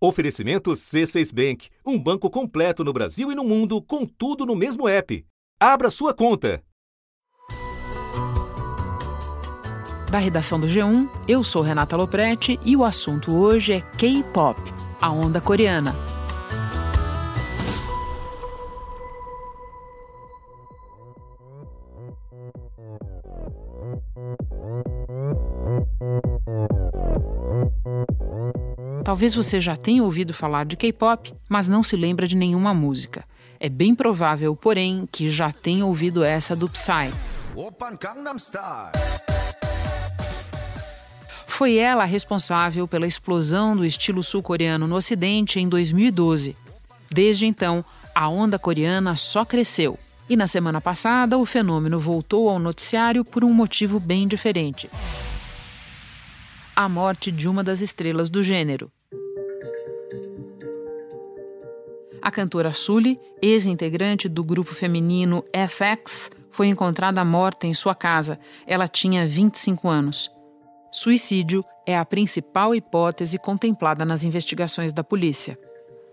Oferecimento C6 Bank, um banco completo no Brasil e no mundo, com tudo no mesmo app. Abra sua conta. Da redação do G1, eu sou Renata Loprete e o assunto hoje é K-pop, a onda coreana. Talvez você já tenha ouvido falar de K-pop, mas não se lembra de nenhuma música. É bem provável, porém, que já tenha ouvido essa do Psy. Foi ela a responsável pela explosão do estilo sul-coreano no Ocidente em 2012. Desde então, a onda coreana só cresceu. E na semana passada, o fenômeno voltou ao noticiário por um motivo bem diferente: a morte de uma das estrelas do gênero. A cantora Sully, ex-integrante do grupo feminino FX, foi encontrada morta em sua casa. Ela tinha 25 anos. Suicídio é a principal hipótese contemplada nas investigações da polícia.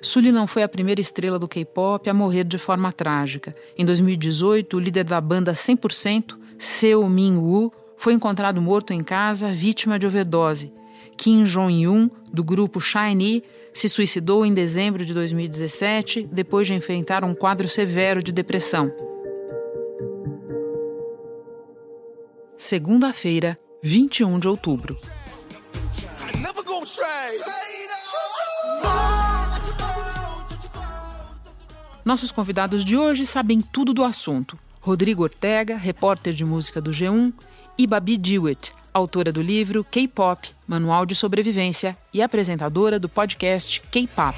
Sully não foi a primeira estrela do K-pop a morrer de forma trágica. Em 2018, o líder da banda 100%, Seo Min-woo, foi encontrado morto em casa, vítima de overdose. Kim Jong-un, do grupo SHINee, se suicidou em dezembro de 2017 depois de enfrentar um quadro severo de depressão. Segunda-feira, 21 de outubro. Nossos convidados de hoje sabem tudo do assunto. Rodrigo Ortega, repórter de música do G1, e Babi Dewitt, autora do livro K-Pop, Manual de Sobrevivência e apresentadora do podcast K-Pop.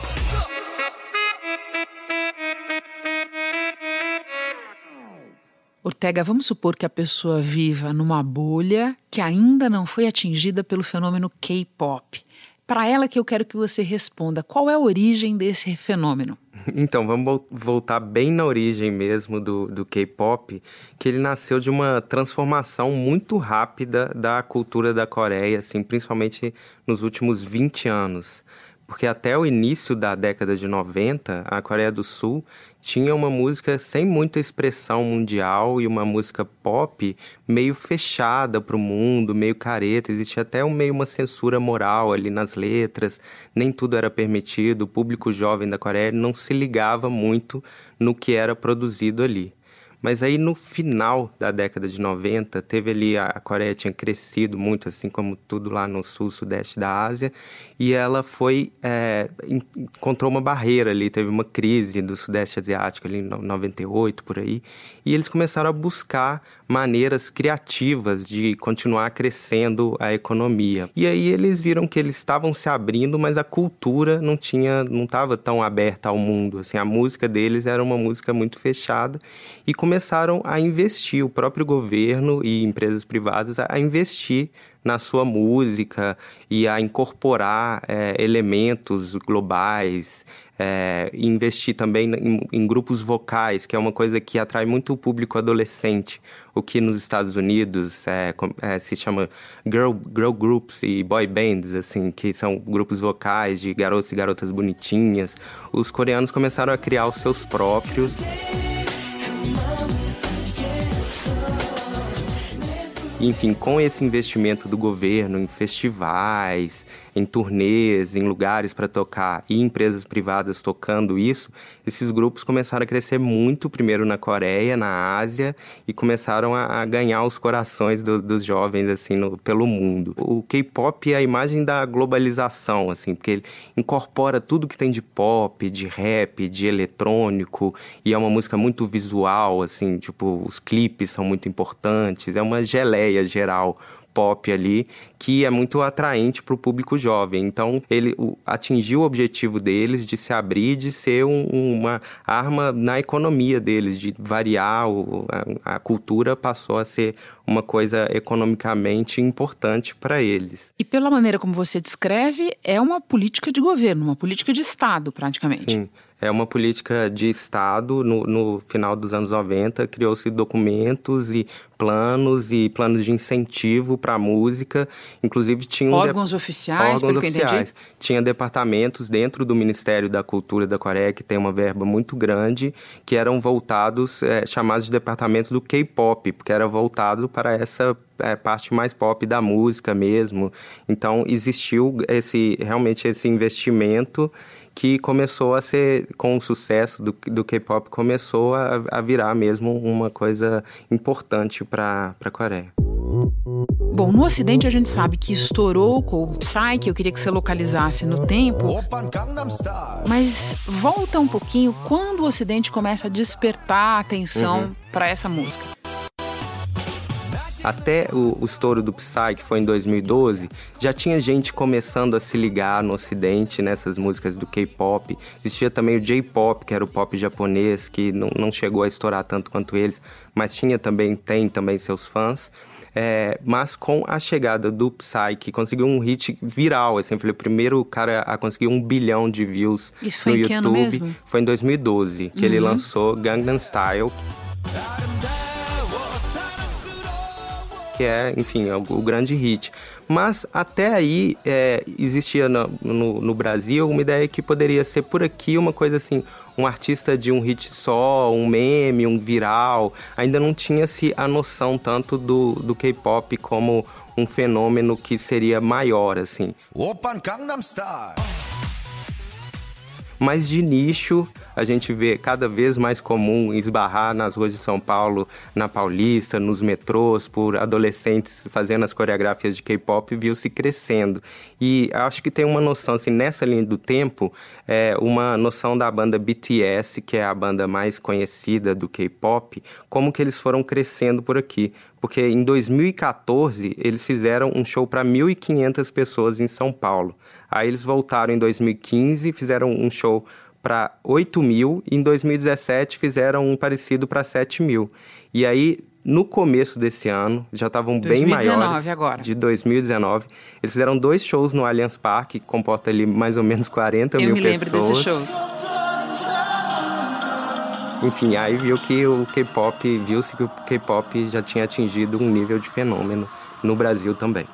Ortega, vamos supor que a pessoa viva numa bolha que ainda não foi atingida pelo fenômeno K-pop. Para ela que eu quero que você responda, qual é a origem desse fenômeno? Então, vamos voltar bem na origem mesmo do, do K-pop, que ele nasceu de uma transformação muito rápida da cultura da Coreia, assim, principalmente nos últimos 20 anos porque até o início da década de 90, a Coreia do Sul tinha uma música sem muita expressão mundial e uma música pop meio fechada para o mundo, meio careta. Existia até um, meio uma censura moral ali nas letras, nem tudo era permitido. O público jovem da Coreia não se ligava muito no que era produzido ali. Mas aí no final da década de 90, teve ali a Coreia tinha crescido muito, assim como tudo lá no sul, sudeste da Ásia, e ela foi é, encontrou uma barreira ali, teve uma crise do sudeste asiático ali em 98 por aí, e eles começaram a buscar maneiras criativas de continuar crescendo a economia. E aí eles viram que eles estavam se abrindo, mas a cultura não tinha, não estava tão aberta ao mundo. Assim, a música deles era uma música muito fechada e começaram a investir o próprio governo e empresas privadas a investir na sua música e a incorporar é, elementos globais, é, investir também em, em, grupos vocais, que é uma coisa que atrai muito o público adolescente, o que nos Estados Unidos é, é, se chama girl, girl groups e boy bands, assim, que são grupos vocais de garotos e garotas bonitinhas. Os coreanos começaram a criar os seus próprios. Enfim, com esse investimento do governo em festivais, em turnês, em lugares para tocar e empresas privadas tocando isso, esses grupos começaram a crescer muito, primeiro na Coreia, na Ásia, e começaram a, a ganhar os corações do, dos jovens, assim, no, pelo mundo. O K-pop é a imagem da globalização, assim, porque ele incorpora tudo que tem de pop, de rap, de eletrônico, e é uma música muito visual, assim, tipo, os clipes são muito importantes, é uma geleia geral pop ali que é muito atraente para o público jovem. Então, ele o, atingiu o objetivo deles de se abrir, de ser um, uma arma na economia deles, de variar o, a, a cultura passou a ser uma coisa economicamente importante para eles. E pela maneira como você descreve, é uma política de governo, uma política de Estado, praticamente. Sim é uma política de Estado. No, no final dos anos 90, criou-se documentos e planos e planos de incentivo para a música Inclusive tinha um órgãos oficiais, órgãos oficiais. Tinha departamentos dentro do Ministério da Cultura da Coreia que tem uma verba muito grande que eram voltados é, chamados de departamentos do K-pop, porque era voltado para essa é, parte mais pop da música mesmo. Então existiu esse realmente esse investimento que começou a ser, com o sucesso do, do K-pop, começou a, a, virar mesmo uma coisa importante para a Coreia. Bom, no Ocidente a gente sabe que estourou com o Psy, que eu queria que você localizasse no tempo. Mas volta um pouquinho quando o Ocidente começa a despertar a atenção uhum. para essa música. Até o, o estouro do Psy, que foi em 2012, já tinha gente começando a se ligar no ocidente nessas músicas do K-pop. Existia também o J-pop, que era o pop japonês, que não, não chegou a estourar tanto quanto eles, mas tinha também, tem também seus fãs. É, mas com a chegada do Psy, que conseguiu um hit viral, assim, foi o primeiro cara a conseguir um bilhão de views Isso no foi YouTube. Que ano mesmo? Foi em 2012 que uhum. ele lançou Gangnam Style que é, enfim, é o, o grande hit. Mas até aí é, existia no, no, no, Brasil uma ideia que poderia ser por aqui uma coisa assim, um artista de um hit só, um meme, um viral. Ainda não tinha-se a noção tanto do, do K-pop como um fenômeno que seria maior, assim. Open Gangnam Style. Mas de nicho, a gente vê cada vez mais comum esbarrar nas ruas de São Paulo, na Paulista, nos metrôs, por adolescentes fazendo as coreografias de K-pop, viu-se crescendo. E acho que tem uma noção, assim, nessa linha do tempo, é uma noção da banda BTS, que é a banda mais conhecida do K-pop, como que eles foram crescendo por aqui. Porque em 2014 eles fizeram um show para 1.500 pessoas em São Paulo. Aí eles voltaram em 2015, fizeram um show para 8 mil e em 2017 fizeram um parecido para 7 mil. E aí, no começo desse ano, já estavam bem maiores. agora. De 2019. Eles fizeram dois shows no Allianz Parque, que comporta ali mais ou menos 40 Eu mil pessoas. Eu me lembro desses shows. Enfim, aí viu que o K-pop, viu-se que o K-pop já tinha atingido um nível de fenômeno no Brasil também.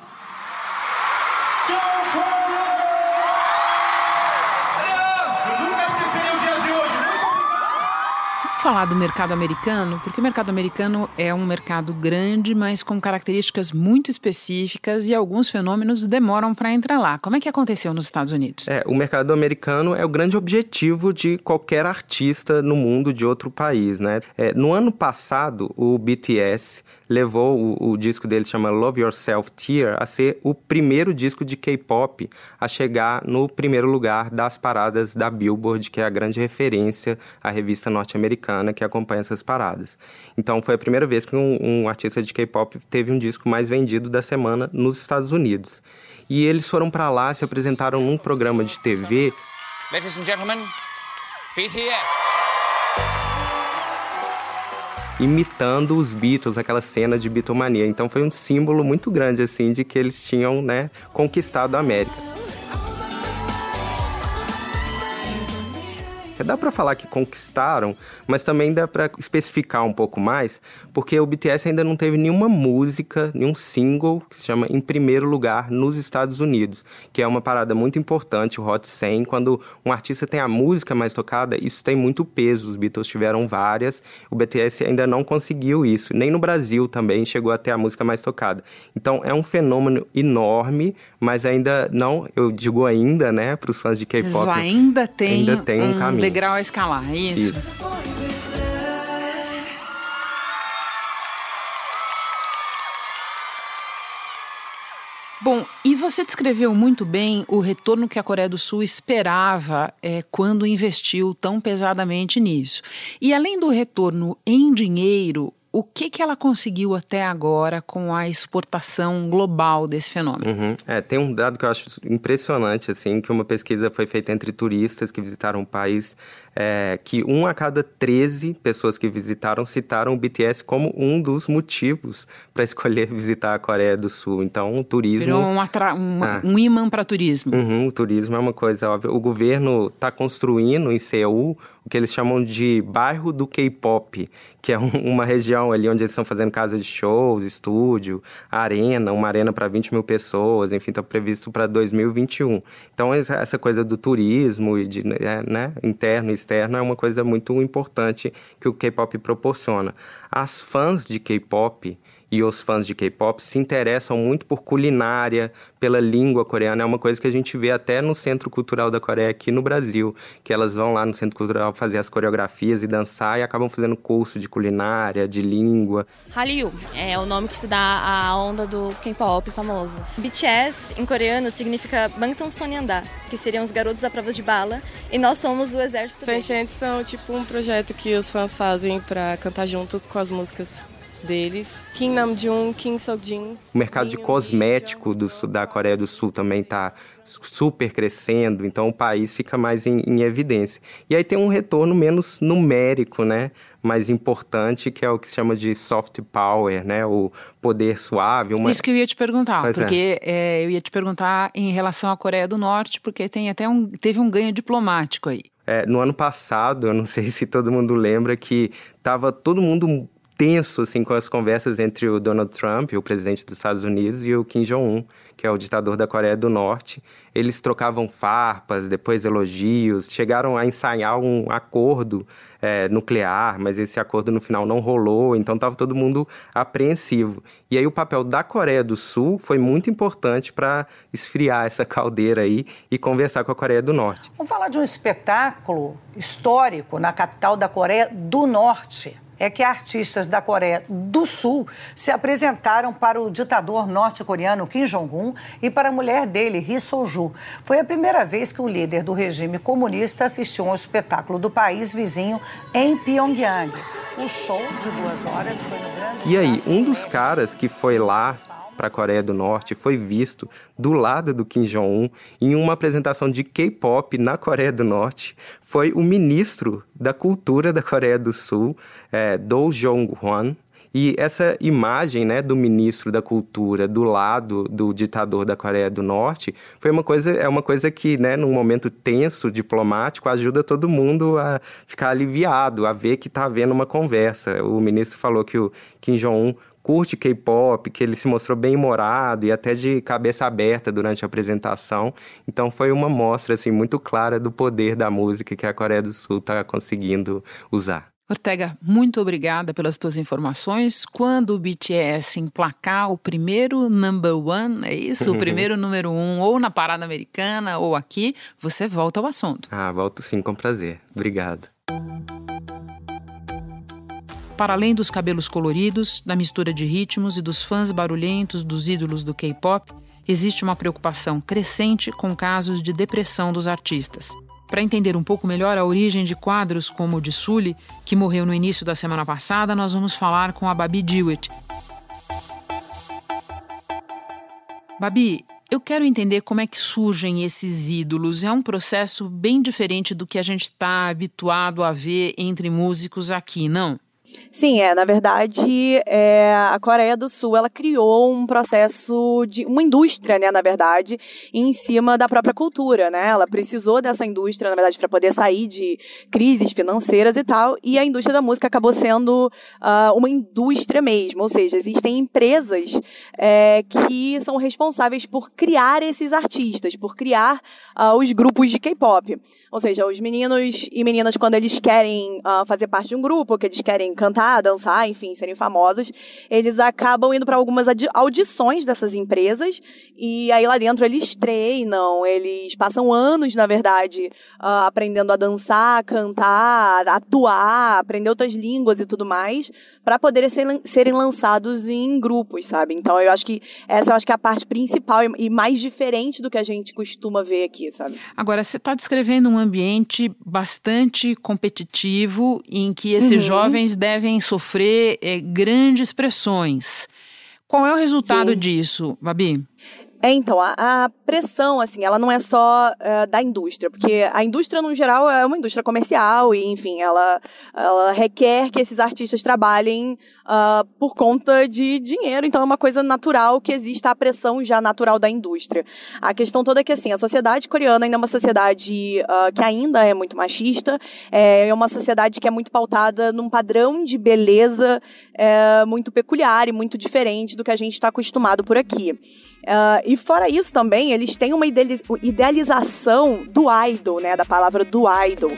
Falar do mercado americano, porque o mercado americano é um mercado grande, mas com características muito específicas e alguns fenômenos demoram para entrar lá. Como é que aconteceu nos Estados Unidos? É, o mercado americano é o grande objetivo de qualquer artista no mundo de outro país, né? É, no ano passado, o BTS levou o, o disco dele chama Love Yourself Tear a ser o primeiro disco de K-pop a chegar no primeiro lugar das paradas da Billboard, que é a grande referência, a revista norte-americana que acompanha essas paradas. Então foi a primeira vez que um, um artista de K-pop teve um disco mais vendido da semana nos Estados Unidos. E eles foram para lá, se apresentaram num programa de TV. Ladies and gentlemen, BTS imitando os Beatles, aquela cena de Beatlemania. Então foi um símbolo muito grande assim de que eles tinham, né, conquistado a América. Dá para falar que conquistaram, mas também dá para especificar um pouco mais, porque o BTS ainda não teve nenhuma música, nenhum single que se chama Em Primeiro Lugar nos Estados Unidos, que é uma parada muito importante, o Hot 100. Quando um artista tem a música mais tocada, isso tem muito peso. Os Beatles tiveram várias, o BTS ainda não conseguiu isso. Nem no Brasil também chegou a ter a música mais tocada. Então é um fenômeno enorme, mas ainda não, eu digo ainda, né, para os fãs de K-pop. Ainda tem, ainda tem um, um caminho degrau a escalar, é isso? Isso. Bom, e você descreveu muito bem o retorno que a Coreia do Sul esperava é, quando investiu tão pesadamente nisso. E além do retorno em dinheiro, o que, que ela conseguiu até agora com a exportação global desse fenômeno? Uhum. É, tem um dado que eu acho impressionante, assim, que uma pesquisa foi feita entre turistas que visitaram o país, é, que um a cada 13 pessoas que visitaram citaram o BTS como um dos motivos para escolher visitar a Coreia do Sul. Então, o turismo... Virou um, um, ah. um imã para turismo. Uhum, o turismo é uma coisa óbvia. O governo está construindo em Seul o que eles chamam de bairro do K-pop, que é um, uma região ali onde eles estão fazendo casa de shows, estúdio, arena, uma arena para 20 mil pessoas, enfim, está previsto para 2021. Então, essa coisa do turismo e de, né, né, interno e externo é uma coisa muito importante que o K-pop proporciona. As fãs de K-pop e os fãs de K-pop se interessam muito por culinária, pela língua coreana. É uma coisa que a gente vê até no Centro Cultural da Coreia aqui no Brasil, que elas vão lá no Centro Cultural fazer as coreografias e dançar e acabam fazendo curso de culinária, de língua. Hallyu é o nome que se dá à onda do K-pop famoso. BTS em coreano significa Bangtan Sonyeonda, que seriam os garotos à prova de bala, e nós somos o exército. Fanchants são tipo um projeto que os fãs fazem para cantar junto com as músicas deles. Kim Namjoon, Kim Seokjin. O mercado de cosmético do, da Coreia do Sul também está super crescendo, então o país fica mais em, em, evidência. E aí tem um retorno menos numérico, né? Mais importante, que é o que se chama de soft power, né? O poder suave. Uma... Isso que eu ia te perguntar, pois é. porque é. É, eu ia te perguntar em relação à Coreia do Norte, porque tem até um, teve um ganho diplomático aí. É, no ano passado, eu não sei se todo mundo lembra que estava todo mundo tenso assim com as conversas entre o Donald Trump, o presidente dos Estados Unidos, e o Kim Jong-un, que é o ditador da Coreia do Norte. Eles trocavam farpas, depois elogios, chegaram a ensaiar um acordo é, nuclear, mas esse acordo no final não rolou, então estava todo mundo apreensivo. E aí o papel da Coreia do Sul foi muito importante para esfriar essa caldeira aí e conversar com a Coreia do Norte. Vamos falar de um espetáculo histórico na capital da Coreia do Norte é que artistas da Coreia do Sul se apresentaram para o ditador norte-coreano Kim Jong-un e para a mulher dele, Ri Soo-ju. Foi a primeira vez que o líder do regime comunista assistiu a um espetáculo do país vizinho em Pyongyang. O show de duas horas foi no grande... E aí, um dos caras que foi lá para a Coreia do Norte foi visto do lado do Kim Jong-un em uma apresentação de K-pop na Coreia do Norte. Foi o ministro da Cultura da Coreia do Sul, é, Do Jong-hwan, e essa imagem né, do ministro da Cultura do lado do ditador da Coreia do Norte foi uma coisa, é uma coisa que, né, num momento tenso, diplomático, ajuda todo mundo a ficar aliviado, a ver que está havendo uma conversa. O ministro falou que o Kim Jong-un curte K-pop, que ele se mostrou bem humorado e até de cabeça aberta durante a apresentação. Então foi uma mostra assim muito clara do poder da música que a Coreia do Sul está conseguindo usar. Ortega, muito obrigada pelas tuas informações. Quando o BTS emplacar o primeiro number one, é isso? O primeiro número um, ou na parada americana ou aqui, você volta ao assunto. Ah, volto sim, com prazer. Obrigado. Para além dos cabelos coloridos, da mistura de ritmos e dos fãs barulhentos dos ídolos do K-pop, existe uma preocupação crescente com casos de depressão dos artistas. Para entender um pouco melhor a origem de quadros como o de Sully, que morreu no início da semana passada, nós vamos falar com a Babi Dewitt. Babi, eu quero entender como é que surgem esses ídolos. É um processo bem diferente do que a gente está habituado a ver entre músicos aqui, não? Sim, é. Na verdade, é, a Coreia do Sul ela criou um processo de uma indústria, né, na verdade, em cima da própria cultura, né? Ela precisou dessa indústria, na verdade, para poder sair de crises financeiras e tal. E a indústria da música acabou sendo uh, uma indústria mesmo, ou seja, existem empresas é, que são responsáveis por criar esses artistas, por criar uh, os grupos de K-pop. Ou seja, os meninos e meninas quando eles querem uh, fazer parte de um grupo, que eles querem cantar, dançar, enfim, serem famosos, eles acabam indo para algumas audições dessas empresas e aí lá dentro eles treinam, eles passam anos, na verdade, uh, aprendendo a dançar, cantar, atuar, aprender outras línguas e tudo mais, para poderem ser, serem lançados em grupos, sabe? Então eu acho que essa eu acho que é a parte principal e, e mais diferente do que a gente costuma ver aqui, sabe? Agora, você está descrevendo um ambiente bastante competitivo em que esses uhum. jovens devem devem sofrer é, grandes pressões. Qual é o resultado Sim. disso, Babi? É, então, a, a, pressão, assim, ela não é só uh, da indústria, porque a indústria, no geral, é uma indústria comercial e, enfim, ela, ela requer que esses artistas trabalhem uh, por conta de dinheiro, então é uma coisa natural que exista a pressão já natural da indústria. A questão toda é que, assim, a sociedade coreana ainda é uma sociedade uh, que ainda é muito machista, é uma sociedade que é muito pautada num padrão de beleza é, muito peculiar e muito diferente do que a gente está acostumado por aqui. Uh, e fora isso também, eles têm uma idealização do idol, né? Da palavra do idol.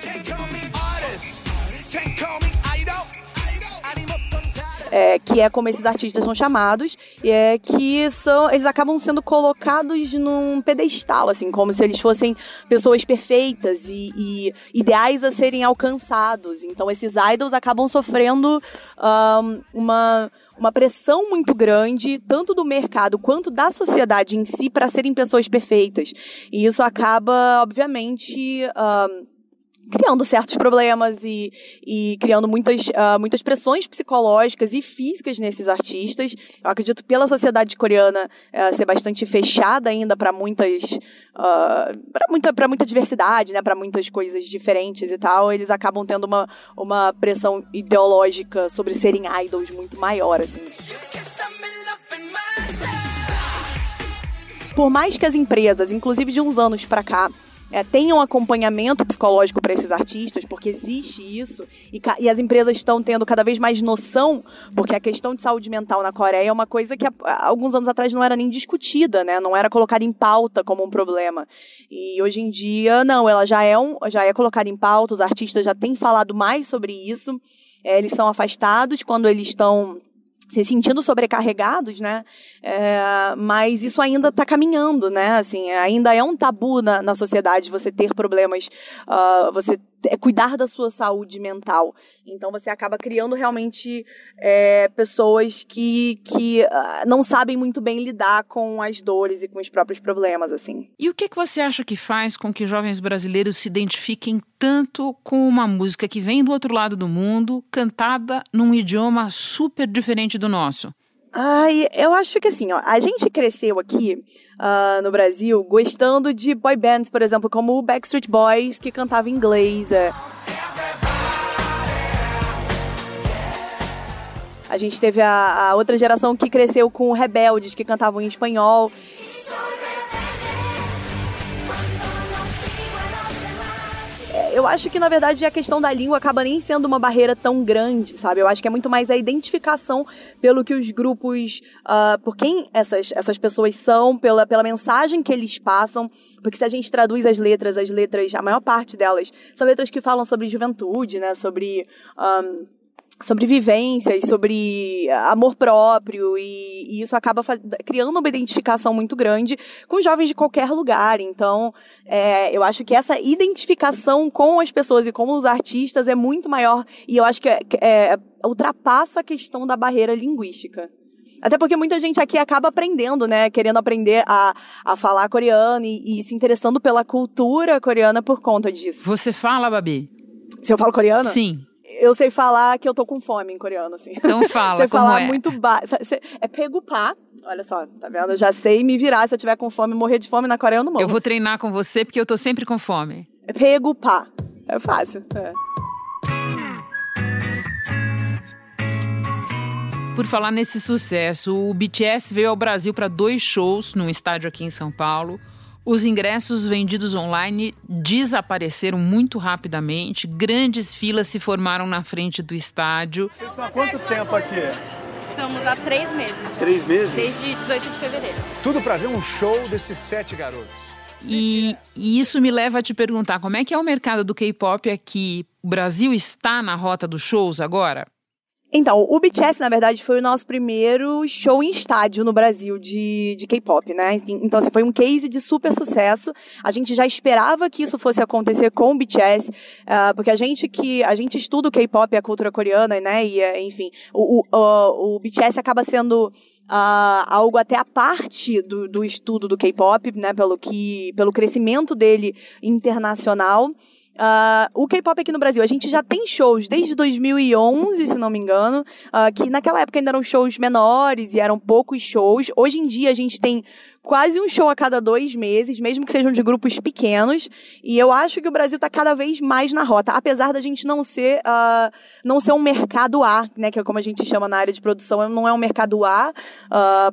É, que é como esses artistas são chamados, é que são, eles acabam sendo colocados num pedestal, assim, como se eles fossem pessoas perfeitas e, e ideais a serem alcançados. Então, esses idols acabam sofrendo um, uma uma pressão muito grande, tanto do mercado quanto da sociedade em si, para serem pessoas perfeitas. E isso acaba, obviamente. Uh, criando certos problemas e, e criando muitas, uh, muitas pressões psicológicas e físicas nesses artistas. Eu acredito pela sociedade coreana uh, ser bastante fechada ainda para muitas uh, ah, para muita para muita diversidade, né, para muitas coisas diferentes e tal. Eles acabam tendo uma, uma pressão ideológica sobre serem idols muito maior assim. Por mais que as empresas, inclusive de uns anos para cá, é, acompanhamento psicológico para esses artistas, porque existe isso, e, e, as empresas estão tendo cada vez mais noção, porque a questão de saúde mental na Coreia é uma coisa que há, alguns anos atrás não era nem discutida, né? não era colocada em pauta como um problema. E hoje em dia, não, ela já é, um, já é colocada em pauta, os artistas já têm falado mais sobre isso, é, eles são afastados quando eles estão se sentindo sobrecarregados, né? É, mas isso ainda está caminhando, né? Assim, ainda é um tabu na, na sociedade você ter problemas, uh, você é cuidar da sua saúde mental. Então você acaba criando realmente é, pessoas que, que uh, não sabem muito bem lidar com as dores e com os próprios problemas, assim. E o que, que você acha que faz com que jovens brasileiros se identifiquem tanto com uma música que vem do outro lado do mundo, cantada num idioma super diferente do nosso? Ai, eu acho que assim, ó, a gente cresceu aqui uh, no Brasil gostando de boy bands, por exemplo, como o Backstreet Boys, que cantava em inglês. É. A gente teve a, a outra geração que cresceu com rebeldes, que cantavam em espanhol. Eu acho que, na verdade, a questão da língua acaba nem sendo uma barreira tão grande, sabe? Eu acho que é muito mais a identificação pelo que os grupos, uh, por quem essas, essas pessoas são, pela, pela mensagem que eles passam. Porque se a gente traduz as letras, as letras, a maior parte delas, são letras que falam sobre juventude, né? Sobre. Um, sobre vivências, sobre amor próprio, e, e isso acaba criando uma identificação muito grande com jovens de qualquer lugar. Então, é, eu acho que essa identificação com as pessoas e com os artistas é muito maior, e eu acho que é, é, ultrapassa a questão da barreira linguística. Até porque muita gente aqui acaba aprendendo, né? Querendo aprender a, a falar coreano e, e se interessando pela cultura coreana por conta disso. Você fala, Babi? Se eu falo coreano? Sim eu sei falar que eu tô com fome em coreano, assim. Então fala, Sei falar é? muito baixo. É pegupá. Olha só, tá vendo? Eu já sei me virar se eu tiver com fome, morrer de fome na Coreia eu não morro. Eu vou treinar com você porque eu tô sempre com fome. É pegupá. É fácil. É. Por falar nesse sucesso, o BTS veio ao Brasil para dois shows num estádio aqui em São Paulo. Os ingressos vendidos online desapareceram muito rapidamente, grandes filas se formaram na frente do estádio. Há quanto tempo aqui? Estamos há três meses. Três meses? Desde 18 de fevereiro. Tudo para ver um show desses sete garotos. E, e, isso me leva a te perguntar como é que é o mercado do K-pop aqui. O Brasil está na rota dos shows agora? Então, o BTS, na verdade, foi o nosso primeiro show em estádio no Brasil de, de K-pop, né? Então, assim, foi um case de super sucesso. A gente já esperava que isso fosse acontecer com o BTS, uh, porque a gente que a gente estuda o K-pop e a cultura coreana, né? E, eh, enfim, o, o, o BTS acaba sendo Uh, algo até a parte do, do estudo do K-pop, né, pelo que, pelo crescimento dele internacional. Uh, o K-pop aqui no Brasil, a gente já tem shows desde 2011, se não me engano, uh, que naquela época ainda eram shows menores e eram poucos shows. Hoje em dia a gente tem quase um show a cada dois meses, mesmo que sejam de grupos pequenos. E eu acho que o Brasil está cada vez mais na rota, apesar da gente não ser, uh, não ser um mercado A, né, que é como a gente chama na área de produção, não é um mercado A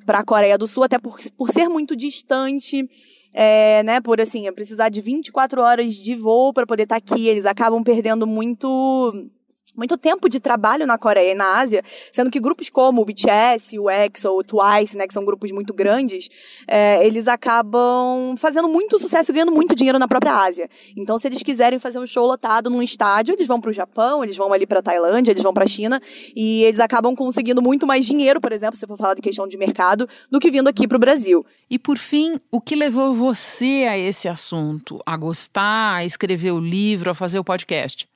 para a Coreia do Sul, até por, por ser muito distante é, né, por assim, precisar de 24 horas de voo para poder estar tá aqui. Eles acabam perdendo muito muito tempo de trabalho na Coreia e na Ásia, sendo que grupos como o BTS, o EXO, o Twice, né, que são grupos muito grandes, é, eles acabam fazendo muito sucesso e ganhando muito dinheiro na própria Ásia. Então, se eles quiserem fazer um show lotado num estádio, eles vão para o Japão, eles vão ali para Tailândia, eles vão para a China e eles acabam conseguindo muito mais dinheiro, por exemplo, se for falar de questão de mercado, do que vindo aqui para o Brasil. E por fim, o que levou você a esse assunto, a gostar, a escrever o livro, a fazer o podcast?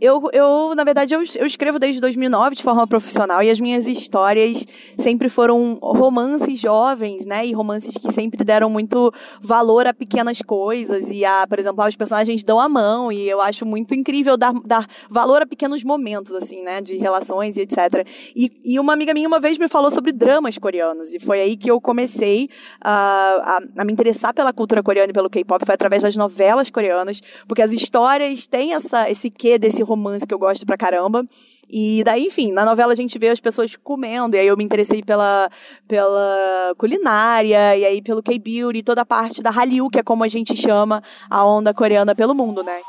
Eu, eu, na verdade, eu, eu escrevo desde 2009 de forma profissional e as minhas histórias sempre foram romances jovens, né? E romances que sempre deram muito valor a pequenas coisas e a, por exemplo, os personagens dão a mão e eu acho muito incrível dar, dar valor a pequenos momentos, assim, né? De relações e etc. E, e uma amiga minha uma vez me falou sobre dramas coreanos e foi aí que eu comecei a, a me interessar pela cultura coreana e pelo K-pop, foi através das novelas coreanas, porque as histórias têm essa, esse quê desse romance que eu gosto pra caramba. E daí, enfim, na novela a gente vê as pessoas comendo, e aí eu me interessei pela, pela culinária, e aí pelo K-beauty, toda a parte da Hallyu, que é como a gente chama a onda coreana pelo mundo, né?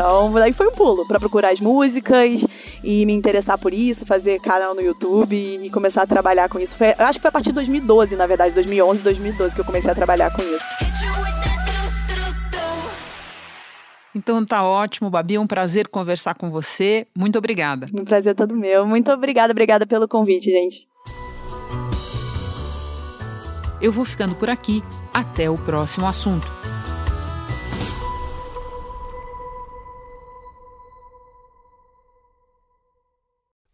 Então, daí foi um pulo para procurar as músicas e me interessar por isso, fazer canal no YouTube e começar a trabalhar com isso. Foi, acho que foi a partir de 2012, na verdade, 2011, 2012 que eu comecei a trabalhar com isso. Então tá ótimo, Babi, é um prazer conversar com você. Muito obrigada. Um prazer todo meu. Muito obrigada, obrigada pelo convite, gente. Eu vou ficando por aqui. Até o próximo assunto.